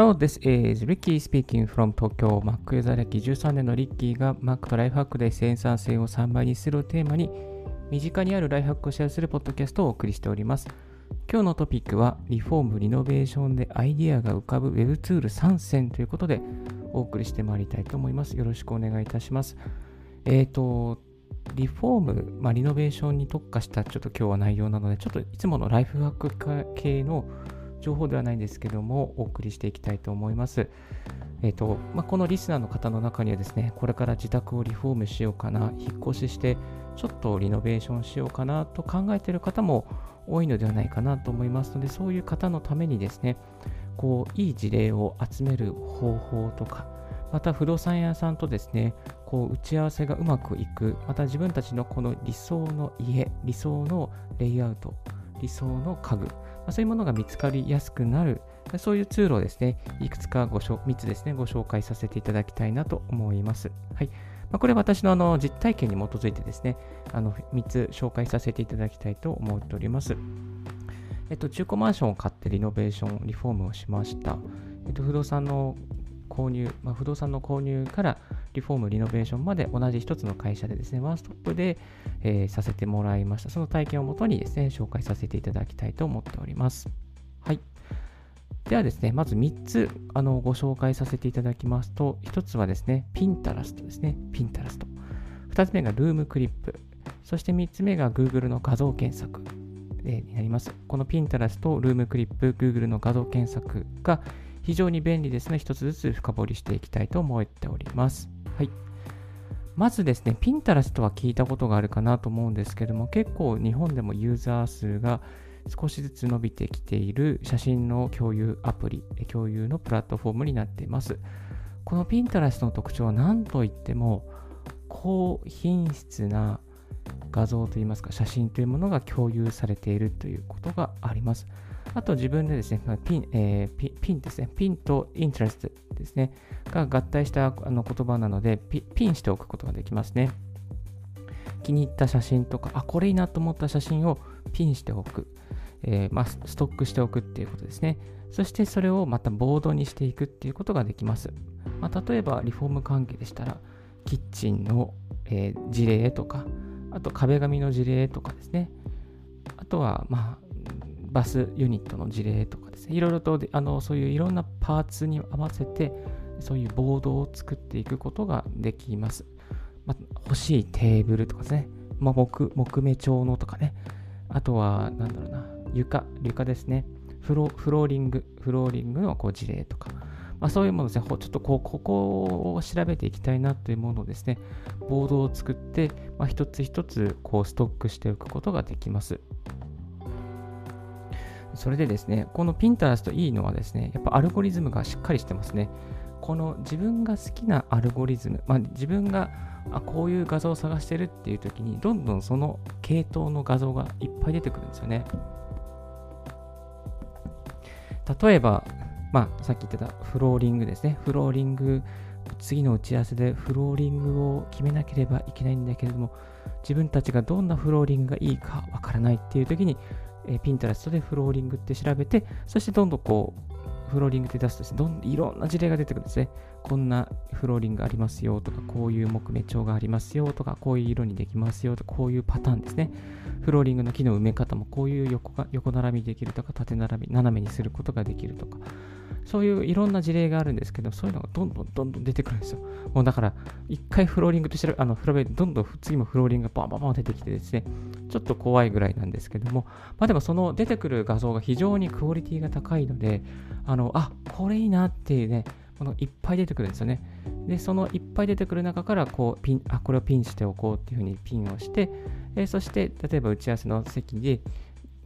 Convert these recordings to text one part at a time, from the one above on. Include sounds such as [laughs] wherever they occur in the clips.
Hello, this is Ricky speaking from Tokyo. Mac ユーザー歴13年のリッキーが Mac とライフハックで生産性を3倍にするをテーマに身近にあるライフハックをシェアするポッドキャストをお送りしております。今日のトピックはリフォーム、リノベーションでアイディアが浮かぶ Web ツール3選ということでお送りしてまいりたいと思います。よろしくお願いいたします。えっ、ー、と、リフォーム、まあ、リノベーションに特化したちょっと今日は内容なので、ちょっといつものライフハック系の情報ではないんですけども、お送りしていきたいと思います。えっ、ー、と、まあ、このリスナーの方の中にはですね、これから自宅をリフォームしようかな、引っ越しして、ちょっとリノベーションしようかなと考えている方も多いのではないかなと思いますので、そういう方のためにですね、こう、いい事例を集める方法とか、また不動産屋さんとですね、こう打ち合わせがうまくいく、また自分たちのこの理想の家、理想のレイアウト、理想の家具、まそういうものが見つかりやすくなる、そういうツールをですね、いくつかご3つですね、ご紹介させていただきたいなと思います。はい。まあ、これは私のあの実体験に基づいてですね、あの3つ紹介させていただきたいと思っております。えっと、中古マンションを買ってリノベーション、リフォームをしました。えっと、不動産の購入、まあ、不動産の購入からリフォーム、リノベーションまで同じ一つの会社でですね、ワンストップで、えー、させてもらいました。その体験をもとにですね、紹介させていただきたいと思っております。はい。ではですね、まず3つあのご紹介させていただきますと、1つはですね、ピンタラストですね、ピンタラスト。2つ目がルームクリップ。そして3つ目が Google の画像検索になります。このピンタラスト、ルームクリップ、Google の画像検索が非常に便利ですので、一つずつ深掘りしていきたいと思っております。はい。まずですね、ピンタラストは聞いたことがあるかなと思うんですけども、結構日本でもユーザー数が少しずつ伸びてきている写真の共有アプリ、共有のプラットフォームになっています。このピンタラストの特徴は何といっても、高品質な画像といいますか写真というものが共有されているということがあります。あと自分でですね、ピン、えー、ピンですね、ピンとイントレストですね、が合体したあの言葉なのでピ、ピンしておくことができますね。気に入った写真とか、あ、これいいなと思った写真をピンしておく。えー、まあ、ストックしておくっていうことですね。そしてそれをまたボードにしていくっていうことができます。まあ、例えばリフォーム関係でしたら、キッチンの、えー、事例とか、あと壁紙の事例とかですね。あとは、まあ、バスユニットの事例とかですね、いろいろとあのそういういろんなパーツに合わせて、そういうボードを作っていくことができます。まあ、欲しいテーブルとかですね、まあ、木木目調のとかね、あとは、なんだろうな、床、床ですね、フロフローリング、フローリングのこう事例とか、まあ、そういうものですね、ちょっとこう、ここを調べていきたいなというものをですね、ボードを作って、まあ、一つ一つこうストックしておくことができます。それでですね、この Pinterest いいのはですね、やっぱアルゴリズムがしっかりしてますね。この自分が好きなアルゴリズム、まあ、自分があこういう画像を探してるっていう時に、どんどんその系統の画像がいっぱい出てくるんですよね。例えば、まあ、さっき言ってたフローリングですね。フローリング、次の打ち合わせでフローリングを決めなければいけないんだけれども、自分たちがどんなフローリングがいいかわからないっていう時に、えー、ピンタラストでフローリングって調べて、そしてどんどんこう、フローリングって出すとですね、どんいろんな事例が出てくるんですね。こんなフローリングありますよとか、こういう木目調がありますよとか、こういう色にできますよとか、こういうパターンですね。フローリングの木の埋め方もこういう横が横並びできるとか、縦並び、斜めにすることができるとか、そういういろんな事例があるんですけど、そういうのがどんどんどんどん出てくるんですよ。もうだから、一回フローリングと調べ、あの、フローどんどん次もフローリングがバンバンバン出てきてですね、ちょっと怖いぐらいなんですけども、まあでもその出てくる画像が非常にクオリティが高いので、あの、あ、これいいなっていうね、このいっぱい出てくるんですよね。で、そのいっぱい出てくる中から、こう、ピン、あ、これをピンしておこうっていうふうにピンをして、えー、そして、例えば打ち合わせの席で、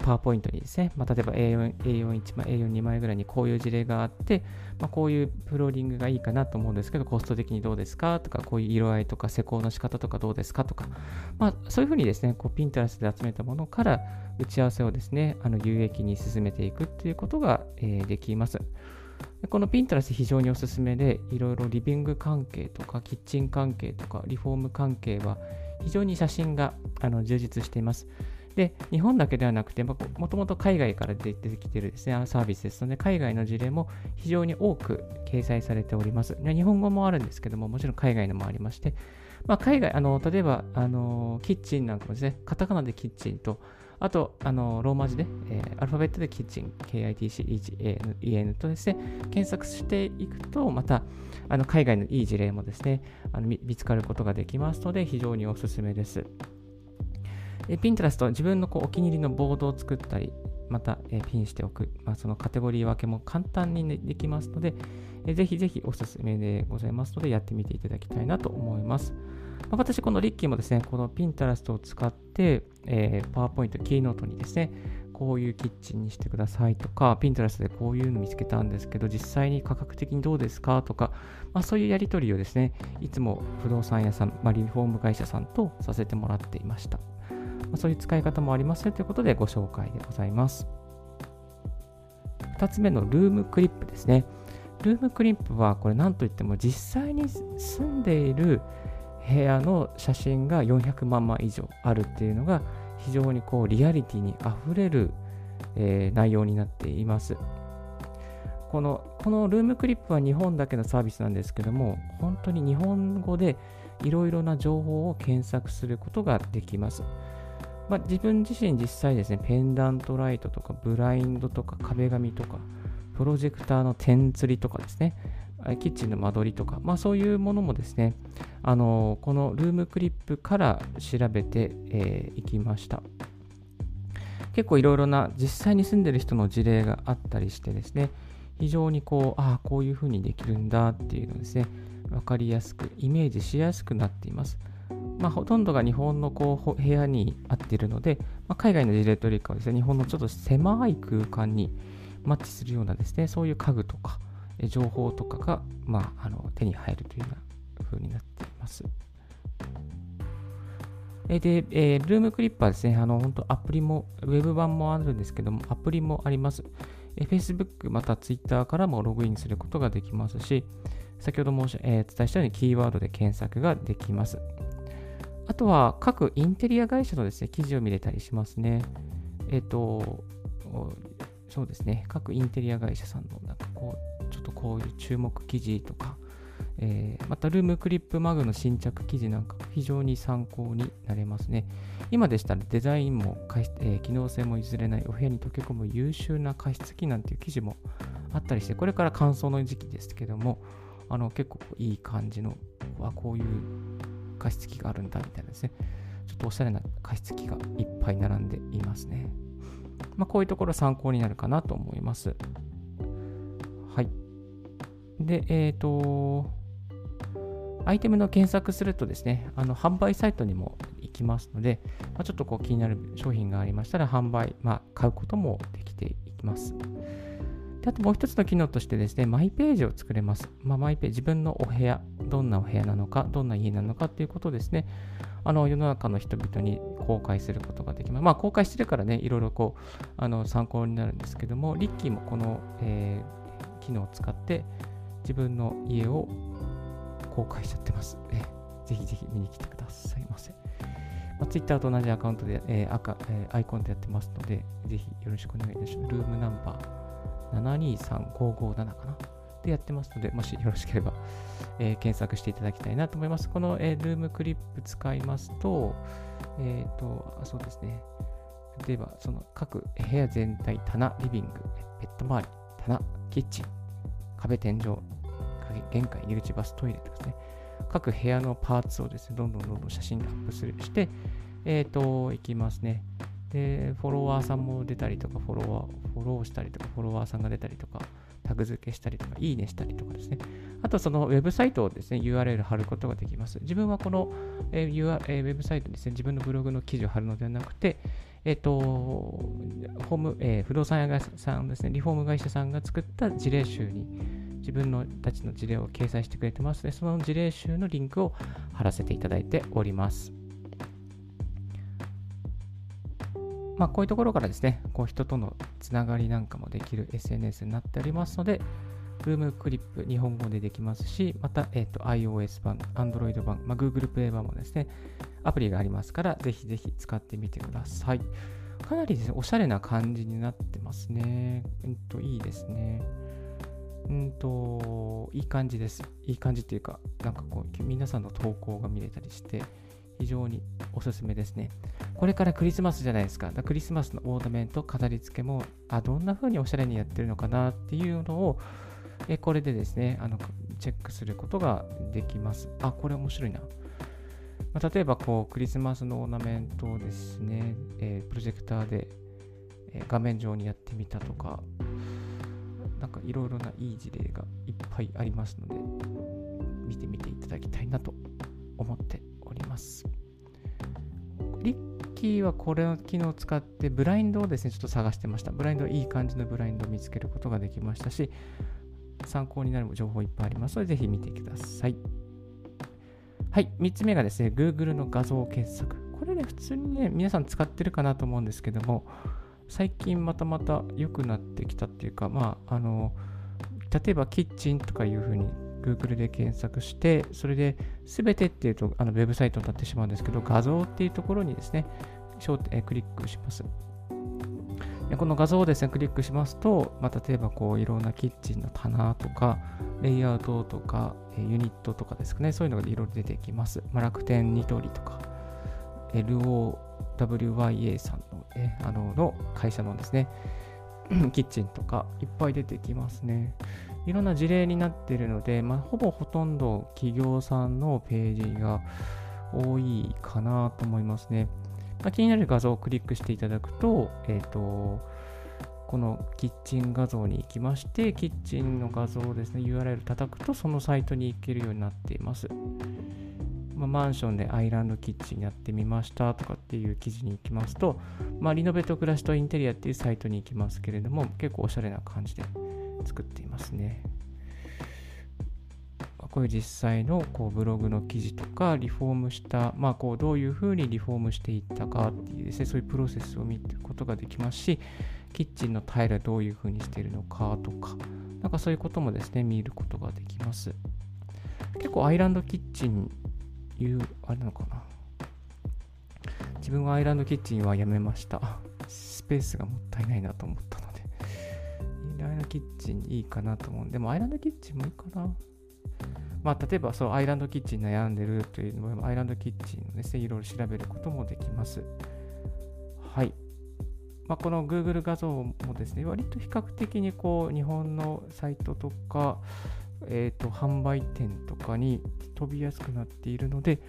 パワーポイントにですね、まあ、例えば A4, A41 枚、A42 枚ぐらいにこういう事例があって、まあ、こういうフローリングがいいかなと思うんですけど、コスト的にどうですかとか、こういう色合いとか施工の仕方とかどうですかとか、まあ、そういうふうにですね、こうピンタラスで集めたものから打ち合わせをですね、あの有益に進めていくっていうことが、えー、できます。このピンタラス非常におすすめで、いろいろリビング関係とか、キッチン関係とか、リフォーム関係は非常に写真があの充実しています。で、日本だけではなくて、もともと海外から出てきているですね、サービスですので、海外の事例も非常に多く掲載されております。日本語もあるんですけども、もちろん海外のもありまして、まあ、海外、あの例えばあのキッチンなんかもですね、カタカナでキッチンと、あと、あのローマ字で、えー、アルファベットでキッチン、KITCEN とですね、検索していくと、また、あの海外のいい事例もですね、あの見つかることができますので、非常におすすめです。え Pinterest 自分のこうお気に入りのボードを作ったり、また、えピンしておく、まあ、そのカテゴリー分けも簡単に、ね、できますので、えぜひぜひおすすめでございますので、やってみていただきたいなと思います。まあ、私、このリッキーもですね、この Pinterest を使って、えー、PowerPoint、キーノートにですね、こういうキッチンにしてくださいとか、Pinterest でこういうの見つけたんですけど、実際に価格的にどうですかとか、まあ、そういうやり取りをですね、いつも不動産屋さん、まあ、リフォーム会社さんとさせてもらっていました。ま、そういう使い方もありますよということでご紹介でございます。2つ目のルームクリップですね。ルームクリップはこれ何といっても実際に住んでいる部屋の写真が400万枚以上あるっていうのが非常にこうリアリティにあふれる、え、内容になっています。このこのルームクリップは日本だけのサービスなんですけども本当に日本語でいろいろな情報を検索することができます。まあ、自分自身実際ですね、ペンダントライトとかブラインドとか壁紙とか、プロジェクターの点釣りとかですね、キッチンの間取りとか、まあ、そういうものもですね、あのこのルームクリップから調べてい、えー、きました。結構いろいろな実際に住んでる人の事例があったりしてですね、非常にこう、ああ、こういうふうにできるんだっていうのですね、分かりやすく、イメージしやすくなっています。まあ、ほとんどが日本のこう部屋に合っているので、まあ、海外の事例というよりかはですね、日本のちょっと狭い空間にマッチするようなですね、そういう家具とか、情報とかが、まあ、あの手に入るというような風になっています。で、えー、ルームクリップはですね、あの、本当アプリも、ウェブ版もあるんですけども、アプリもあります。え Facebook また Twitter からもログインすることができますし、先ほど申し、えー、伝えしたようにキーワードで検索ができます。あとは各インテリア会社のですね、記事を見れたりしますね。えっ、ー、と、そうですね、各インテリア会社さんのなんかこう、ちょっとこういう注目記事とか、えー、またルームクリップマグの新着記事なんか非常に参考になれますね。今でしたらデザインも、えー、機能性も譲れないお部屋に溶け込む優秀な加湿器なんていう記事もあったりして、これから乾燥の時期ですけども、あの結構いい感じの、あこういう加湿器があるんだみたいなですね、ちょっとおしゃれな加湿器がいっぱい並んでいますね。まあ、こういうところ参考になるかなと思います。はい。で、えっ、ー、と、アイテムの検索するとですね、あの販売サイトにも行きますので、まあ、ちょっとこう気になる商品がありましたら、販売、まあ、買うこともできていきます。であともう一つの機能としてですね、マイページを作れます。まあ、マイページ、自分のお部屋、どんなお部屋なのか、どんな家なのかということですね、あの世の中の人々に公開することができます。まあ、公開してるからね、いろいろこうあの参考になるんですけども、リッキーもこの、えー、機能を使って自分の家を公開しちゃってます。えぜひぜひ見に来てくださいませ。まあ、Twitter と同じアカウントで、えー赤えー、アイコンでやってますので、ぜひよろしくお願いいたします。ルームナンバー723557かなでやってますので、もしよろしければ、えー、検索していただきたいなと思います。この、えー、ルームクリップ使いますと、えっ、ー、と、そうですね。例えば、その各部屋全体、棚、リビング、ベッド周り、棚、キッチン、壁、天井、玄関、入り口、バス、トイレとかですね。各部屋のパーツをですね、どんどんどんどん写真にアップするして、えっ、ー、と、いきますね。で、フォロワーさんも出たりとか、フォロワー、フォローしたりとか、フォロワーさんが出たりとか、タグ付けしたりとか、いいねしたりとかですね。あと、そのウェブサイトをですね、URL 貼ることができます。自分はこの、えー UR えー、ウェブサイトにですね、自分のブログの記事を貼るのではなくて、えっ、ー、と、ホーム、えー、不動産屋さんですね、リフォーム会社さんが作った事例集に自分のたちの事例を掲載してくれてますので、その事例集のリンクを貼らせていただいております。まあ、こういうところからですね、こう人とのつながりなんかもできる SNS になっておりますので、ルームクリップ日本語でできますし、また、えーと、iOS 版、Android 版、まあ、Google Play 版もですね、アプリがありますから、ぜひぜひ使ってみてください。かなりですね、おしゃれな感じになってますね。うんと、いいですね。うんと、いい感じです。いい感じっていうか、なんかこう、皆さんの投稿が見れたりして、非常におすすめですね。これからクリスマスじゃないですか。かクリスマスのオーナメント、飾り付けも、あ、どんな風におしゃれにやってるのかなっていうのを、えこれでですね、あの、チェックすることができます。あ、これ面白いな。まあ、例えば、こう、クリスマスのオーナメントをですね、えー、プロジェクターで、えー、画面上にやってみたとか、なんかいろいろないい事例がいっぱいありますので、見てみていただきたいなと思っております。リッキーはこれの機能を使ってブラインドをですね、ちょっと探してました。ブラインド、いい感じのブラインドを見つけることができましたし、参考になる情報いっぱいありますので、ぜひ見てください。はい、3つ目がですね、Google の画像検索。これね、普通にね、皆さん使ってるかなと思うんですけども、最近またまた良くなってきたっていうか、まあ、あの、例えばキッチンとかいうふうに Google で検索して、それで全てっていうとあのウェブサイトになってしまうんですけど、画像っていうところにですね、えクリックします。この画像をですね、クリックしますと、まあ、例えばこういろんなキッチンの棚とか、レイアウトとか、ユニットとかですかね、そういうのがいろいろ出てきます。まあ、楽天ニトリとか、LOWYA さんの,、ね、あのの会社のですね、キッチンとかいっぱい出てきますね。いろんな事例になっているので、まあ、ほぼほとんど企業さんのページが多いかなと思いますね。まあ、気になる画像をクリックしていただくと、えっ、ー、と、このキッチン画像に行きまして、キッチンの画像をですね、URL 叩くとそのサイトに行けるようになっています。まあ、マンションでアイランドキッチンやってみましたとかっていう記事に行きますと、まあ、リノベート暮らしとインテリアっていうサイトに行きますけれども、結構おしゃれな感じで作っていますね。こういう実際のこうブログの記事とか、リフォームした、まあ、こうどういうふうにリフォームしていったかっていうですね、そういうプロセスを見ることができますし、キッチンのタイルはどういうふうにしているのかとか、なんかそういうこともですね、見ることができます。結構アイランドキッチンいう、あれなのかな。自分はアイランドキッチンはやめました。スペースがもったいないなと思ったので。アイランドキッチンいいかなと思うんで、もアイランドキッチンもいいかな。まあ、例えばそう、アイランドキッチン悩んでるというのも、アイランドキッチンをですね、いろいろ調べることもできます。はい。まあ、この Google 画像もですね、割と比較的にこう、日本のサイトとか、えーと、販売店とかに飛びやすくなっているので、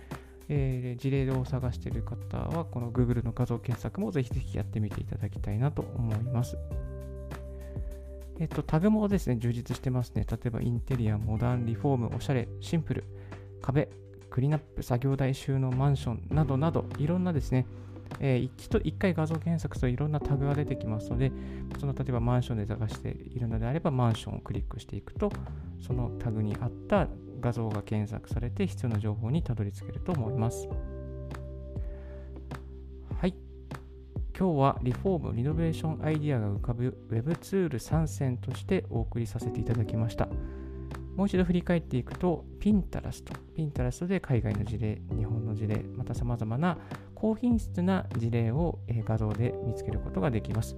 えー、事例を探している方は、この Google の画像検索もぜひぜひやってみていただきたいなと思います。えっ、と、タグもですね、充実してますね。例えば、インテリア、モダン、リフォーム、おしゃれ、シンプル、壁、クリーンアップ、作業台収納、マンションなどなど、いろんなですね、えー、一一回画像検索するといろんなタグが出てきますので、その例えばマンションで探しているのであれば、マンションをクリックしていくと、そのタグに合った画像が検索されて必要な情報にたどり着けると思います。今日はリフォーム、リノベーションアイディアが浮かぶ Web ツール3選としてお送りさせていただきました。もう一度振り返っていくと、Pinterest。Pinterest で海外の事例、日本の事例、また様々な高品質な事例を画像で見つけることができます。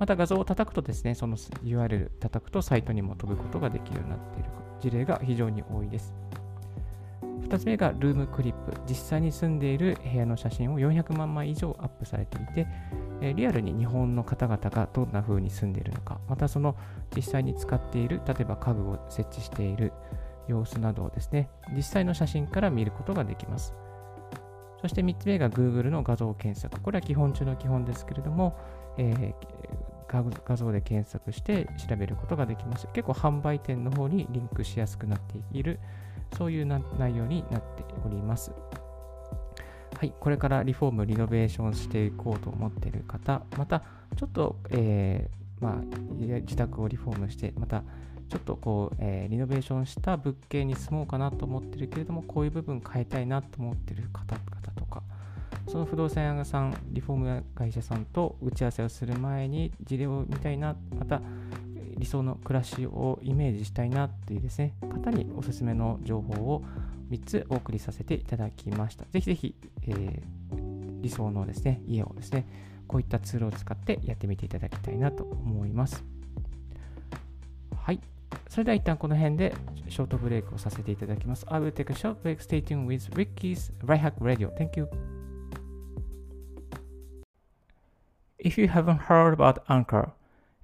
また画像を叩くとですね、その URL 叩くとサイトにも飛ぶことができるようになっている事例が非常に多いです。2つ目がルームクリップ。実際に住んでいる部屋の写真を400万枚以上アップされていて、リアルに日本の方々がどんな風に住んでいるのか、またその実際に使っている、例えば家具を設置している様子などをですね、実際の写真から見ることができます。そして3つ目が Google の画像検索。これは基本中の基本ですけれども、えー、画像で検索して調べることができます。結構販売店の方にリンクしやすくなっている、そういう内容になっております。はい、これからリフォーム、リノベーションしていこうと思っている方、またちょっと、えー、まあ、自宅をリフォームして、またちょっとこう、えー、リノベーションした物件に住もうかなと思ってるけれども、こういう部分変えたいなと思ってる方々とか、その不動産屋さん、リフォーム会社さんと打ち合わせをする前に事例を見たいな、また理想の暮らしをイメージしたいなっていうですね、方におすすめの情報を3つお送りさせていただきました。ぜひぜひ、えー、理想のですね、家をですね、こういったツールを使ってやってみていただきたいなと思います。はい。それでは一旦この辺でショートブレイクをさせていただきます。I will take a short break. Stay tuned with Ricky's Right Hack Radio. Thank you. If you haven't heard about Anchor,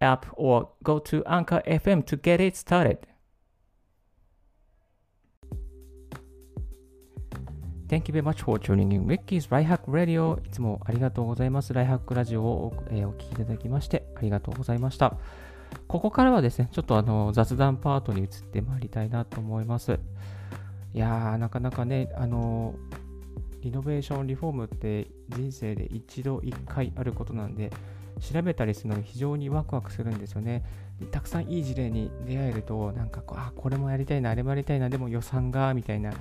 app or go to Anchor FM to get it started. Thank you very much for tuning in Ricky's Right Hack Radio いつもありがとうございます。ライハックラジオを、えー、お聞きいただきましてありがとうございました。ここからはですね、ちょっとあの雑談パートに移ってまいりたいなと思います。いやー、なかなかね、あのリノベーション、リフォームって人生で一度一回あることなんで、調べたりするのに非常にワクワクするんですよね。たくさんいい事例に出会えると、なんかこう、あ、これもやりたいな、あれもやりたいな、でも予算が、みたいな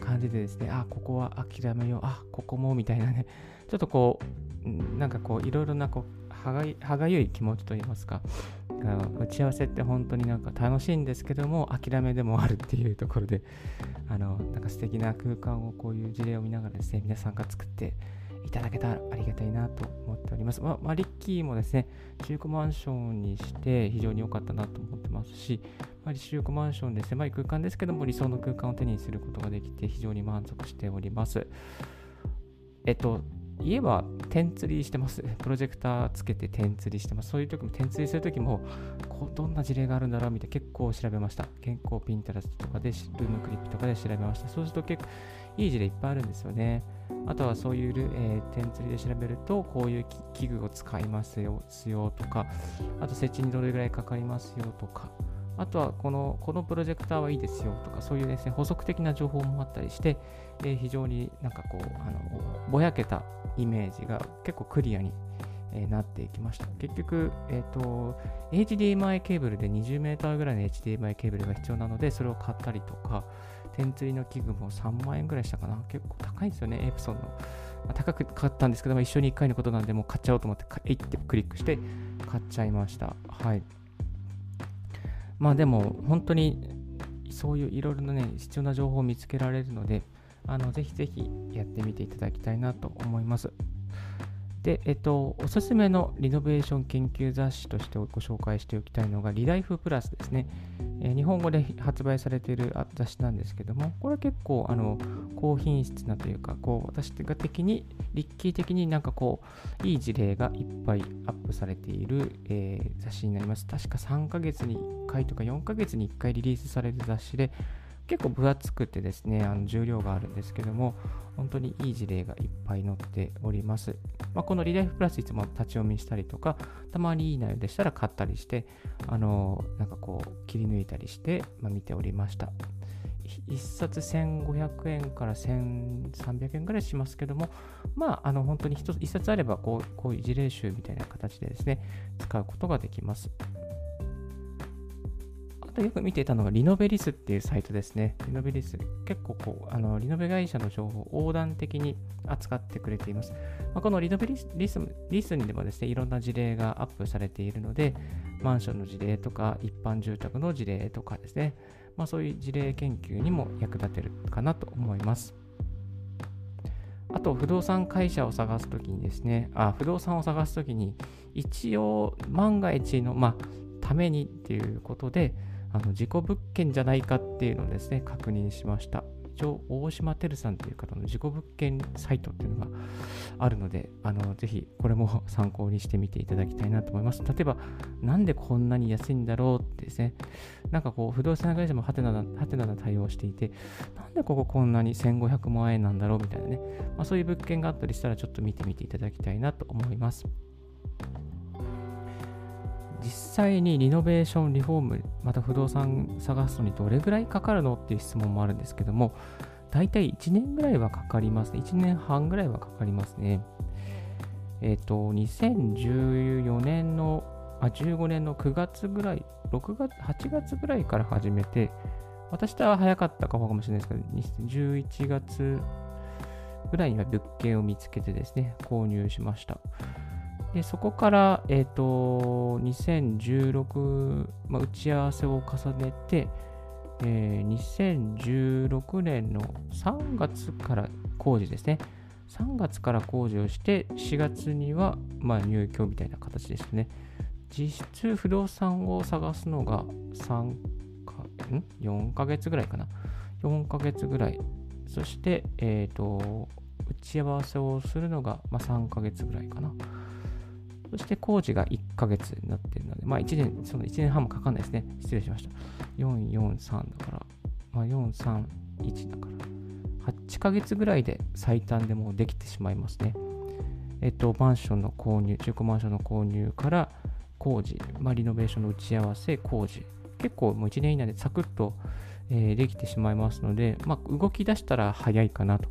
感じでですね、あ、ここは諦めよう、あ、ここもみたいなね、ちょっとこう、なんかこう、いろいろなこう歯が歯がゆい気持ちといいますか、打ち合わせって本当になんか楽しいんですけども、諦めでもあるっていうところで、あの、なんか素敵な空間をこういう事例を見ながらですね、皆さんが作っていただけたらありがたいなと思っております。まあ、ま、リッキーもですね、中古マンションにして非常に良かったなと思ってますし、まあ、中古マンションで狭い空間ですけども、理想の空間を手にすることができて非常に満足しております。えっと、家は点釣りしてます。プロジェクターつけて点釣りしてます。そういう時も点釣りする時も、こうどんな事例があるんだろうみたいな結構調べました。健康ピンタラスとかで、ルームクリップとかで調べました。そうすると結構いい事例いっぱいあるんですよね。あとはそういう、えー、点釣りで調べると、こういう器具を使いますよとか、あと設置にどれぐらいかかりますよとか、あとはこのこのプロジェクターはいいですよとか、そういうですね、補足的な情報もあったりして、えー、非常になんかこう、あのぼやけたイメージが結構クリアに、えー、なっていきました。結局、え、ー、と、HDMI ケーブルで20メーターぐらいの HDMI ケーブルが必要なので、それを買ったりとか、天釣りの器具も3万円ぐらいしたかな。結構高いんですよね、エプソンの。まあ、高く買ったんですけども、一緒に1回のことなんで、もう買っちゃおうと思って、えいってクリックして買っちゃいました。はい。まあでも本当にそういういろいろなね、必要な情報を見つけられるので、あのぜひぜひやってみていただきたいなと思います。で、えっと、おすすめのリノベーション研究雑誌としてご紹介しておきたいのが、リライフプラスですね。えー、日本語で発売されている雑誌なんですけども、これは結構、あの、高品質なというか、こう、私が的に、立キー的になんかこう、いい事例がいっぱいアップされている、えー、雑誌になります。確か3ヶ月に1回とか4ヶ月に1回リリースされる雑誌で、結構分厚くてですね、あの重量があるんですけども、本当にいい事例がいっぱい載っております。まあ、このリライフプラスいつも立ち読みしたりとか、たまにいい内容でしたら買ったりして、あのなんかこう切り抜いたりして、まあ、見ておりました。1冊1500円から1300円ぐらいしますけども、まあ、あの本当に 1, 1冊あればこうこういう事例集みたいな形でですね、使うことができます。とよく見ていたのがリノベリスっていうサイトですね。リノベリス。結構こう、あのリノベ会社の情報を横断的に扱ってくれています。まあ、このリノベリスリスリスにでもですね、いろんな事例がアップされているので、マンションの事例とか、一般住宅の事例とかですね、まあ、そういう事例研究にも役立てるかなと思います。あと、不動産会社を探すときにですね、あ、不動産を探すときに、一応、万が一の、まあ、ためにっていうことで、あの事故物件じゃないかっていうのをですね、確認しました。一応、大島てるさんという方の事故物件サイトっていうのがあるので、あのぜひこれも参考にしてみていただきたいなと思います。例えば、なんでこんなに安いんだろうってですね、なんかこう、不動産会社もハテナな、ハテナな対応していて、なんでこここんなに1500万円なんだろうみたいなね、まあ、そういう物件があったりしたら、ちょっと見てみていただきたいなと思います。実際にリノベーション、リフォーム、また不動産探すのにどれぐらいかかるのっていう質問もあるんですけども、大体1年ぐらいはかかりますね。1年半ぐらいはかかりますね。えっ、ー、と、2014年の、あ、15年の9月ぐらい、6月、8月ぐらいから始めて、私とは早かったかもしれないですけど、11月ぐらいには物件を見つけてですね、購入しました。でそこから、えっ、ー、と、2016、まあ、打ち合わせを重ねて、えー、2016年の3月から工事ですね。3月から工事をして、4月には、まあ、入居みたいな形でしたね。実質不動産を探すのが3か、ん ?4 ヶ月ぐらいかな。4ヶ月ぐらい。そして、えっ、ー、と、打ち合わせをするのが、まあ、3ヶ月ぐらいかな。そして工事が1ヶ月になっているので、まあ1年、その1年半もかかんないですね。失礼しました。4、4、3だから、まあ4、3、1だから、8ヶ月ぐらいで最短でもうできてしまいますね。えっと、マンションの購入、中古マンションの購入から工事、まあ、リノベーションの打ち合わせ、工事、結構もう1年以内でサクッと、えー、できてしまいますので、まあ、動き出したら早いかなと。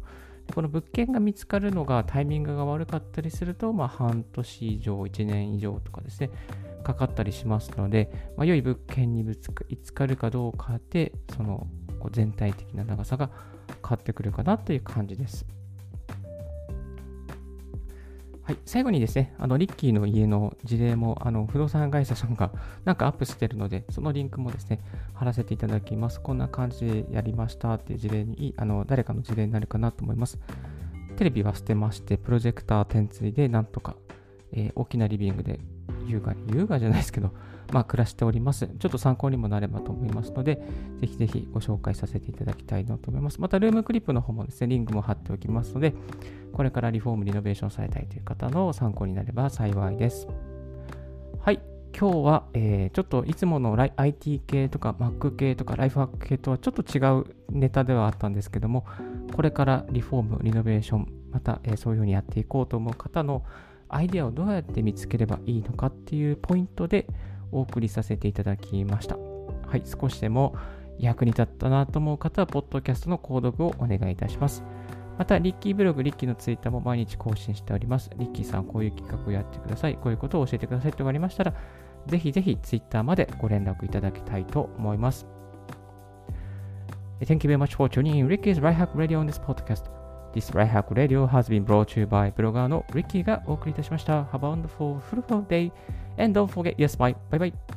この物件が見つかるのがタイミングが悪かったりすると、まあ、半年以上、1年以上とかですね、かかったりしますので、まあ、良い物件に見つかるかどうかで、その全体的な長さが変わってくるかなという感じです。はい、最後にですね、あのリッキーの家の事例もあの不動産会社さんが [laughs] なんかアップしてるので、そのリンクもですね、貼らせていただきます。こんな感じでやりましたっていう事例に、あの誰かの事例になるかなと思います。テレビは捨てまして、プロジェクター点追でなんとか、えー、大きなリビングで優雅に、優雅じゃないですけど、まあ、暮らしております。ちょっと参考にもなればと思いますので、ぜひぜひご紹介させていただきたいなと思います。また、ルームクリップの方もですね、リンクも貼っておきますので、これからリフォーム、リノベーションされたいという方の参考になれば幸いです。はい。今日は、えー、ちょっといつもの IT 系とか Mac 系とかライフハック系とはちょっと違うネタではあったんですけども、これからリフォーム、リノベーション、また、えー、そういうふうにやっていこうと思う方のアイデアをどうやって見つければいいのかっていうポイントでお送りさせていただきました。はい、少しでも役に立ったなと思う方は、ポッドキャストの購読をお願いいたします。また、リッキーブログ、リッキーのツイッターも毎日更新しております。リッキーさん、こういう企画をやってください。こういうことを教えてくださいとありましたら、ぜひぜひツイッターまでご連絡いただきたいと思います。Thank you very much for tuning in Ricky's Right Hack Radio on this podcast. This Right Hack Radio has been brought to you by ブロガーの Ricky がお送りいたしました。Have a wonderful, fruitful day and don't forget, yes, bye. Bye bye.